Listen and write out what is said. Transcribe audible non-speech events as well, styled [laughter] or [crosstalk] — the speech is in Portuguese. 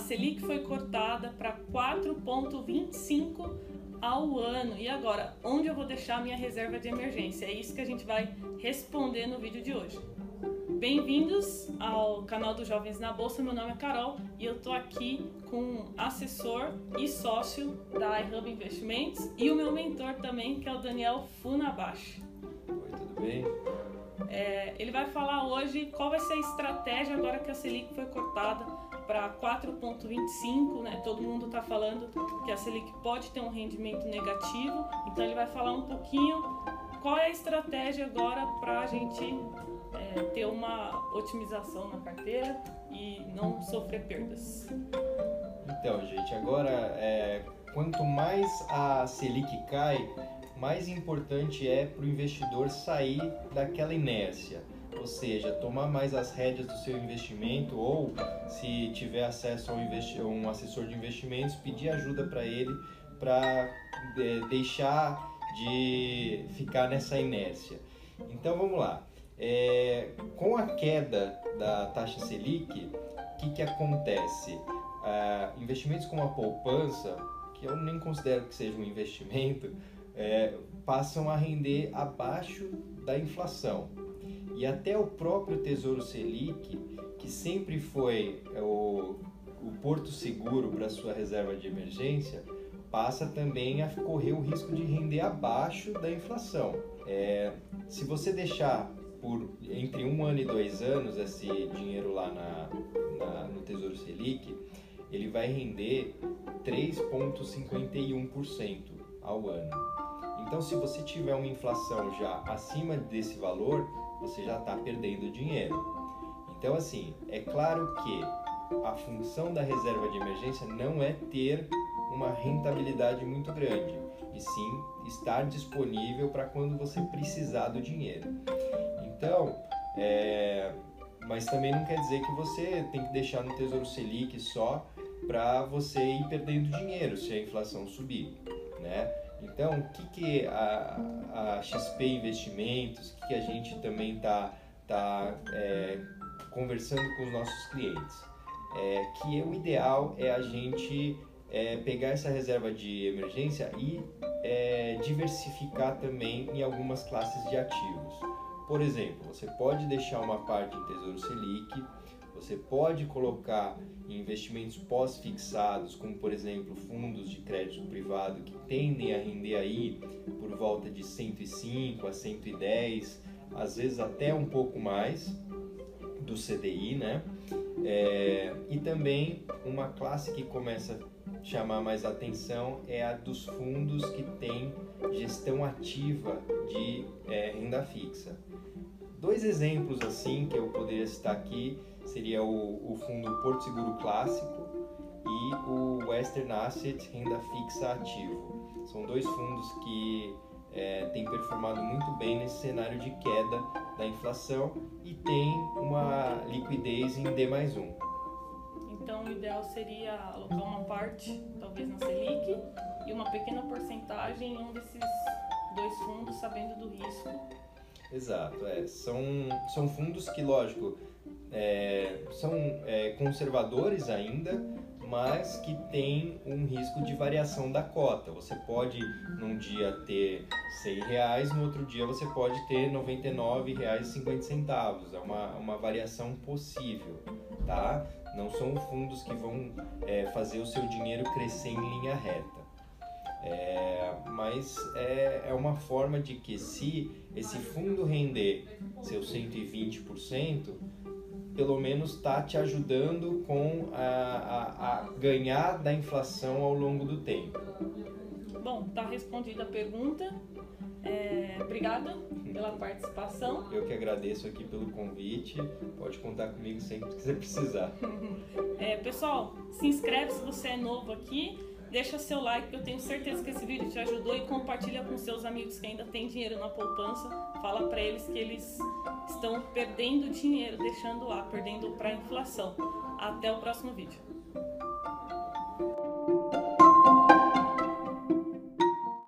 Selic foi cortada para 4,25 ao ano. E agora, onde eu vou deixar minha reserva de emergência? É isso que a gente vai responder no vídeo de hoje. Bem-vindos ao canal dos Jovens na Bolsa. Meu nome é Carol e eu tô aqui com assessor e sócio da iHub Investimentos e o meu mentor também, que é o Daniel Funabashi. Oi, tudo bem? É, ele vai falar hoje qual vai ser a estratégia agora que a Selic foi cortada para 4,25, né? Todo mundo está falando que a Selic pode ter um rendimento negativo, então ele vai falar um pouquinho qual é a estratégia agora para a gente é, ter uma otimização na carteira e não sofrer perdas. Então, gente, agora é, quanto mais a Selic cai, mais importante é para o investidor sair daquela inércia, ou seja, tomar mais as rédeas do seu investimento ou, se tiver acesso a um, um assessor de investimentos, pedir ajuda para ele para de, deixar de ficar nessa inércia. Então vamos lá. É, com a queda da taxa Selic, o que, que acontece? Ah, investimentos como a poupança, que eu nem considero que seja um investimento, é, passam a render abaixo da inflação. E até o próprio Tesouro Selic, que sempre foi é, o, o porto seguro para sua reserva de emergência, passa também a correr o risco de render abaixo da inflação. É, se você deixar por entre um ano e dois anos esse dinheiro lá na, na no Tesouro Selic, ele vai render 3,51% ao ano. Então, se você tiver uma inflação já acima desse valor, você já está perdendo dinheiro. Então, assim, é claro que a função da reserva de emergência não é ter uma rentabilidade muito grande, e sim estar disponível para quando você precisar do dinheiro. Então, é... mas também não quer dizer que você tem que deixar no Tesouro Selic só para você ir perdendo dinheiro se a inflação subir, né? Então, o que, que a, a XP Investimentos, o que, que a gente também está tá, é, conversando com os nossos clientes? É, que o ideal é a gente é, pegar essa reserva de emergência e é, diversificar também em algumas classes de ativos. Por exemplo, você pode deixar uma parte em Tesouro Selic, você pode colocar em investimentos pós-fixados, como por exemplo fundos de crédito privado que tendem a render aí por volta de 105 a 110, às vezes até um pouco mais do CDI, né? É, e também uma classe que começa a chamar mais atenção é a dos fundos que têm gestão ativa de é, renda fixa. Dois exemplos assim que eu poderia citar aqui seria o, o fundo Porto Seguro Clássico e o Western Asset Renda Fixa Ativo. São dois fundos que é, têm performado muito bem nesse cenário de queda da inflação e tem uma liquidez em D mais 1. Então, o ideal seria alocar uma parte, talvez na Selic, e uma pequena porcentagem em um desses dois fundos, sabendo do risco. Exato, é. São, são fundos que, lógico, é, são é, conservadores ainda, mas que tem um risco de variação da cota. Você pode num dia ter 100 reais, no outro dia você pode ter R$ 99,50. É uma, uma variação possível, tá? Não são fundos que vão é, fazer o seu dinheiro crescer em linha reta. É, mas é, é uma forma de que se esse fundo render seus 120%, pelo menos está te ajudando com a, a, a, ganhar da inflação ao longo do tempo. Bom, está respondida a pergunta. É, obrigada pela participação. Eu que agradeço aqui pelo convite. Pode contar comigo sempre que você precisar. [laughs] É, pessoal, se inscreve se você é novo aqui deixa seu like, que eu tenho certeza que esse vídeo te ajudou e compartilha com seus amigos que ainda têm dinheiro na poupança. Fala para eles que eles estão perdendo dinheiro, deixando lá, perdendo para inflação. Até o próximo vídeo.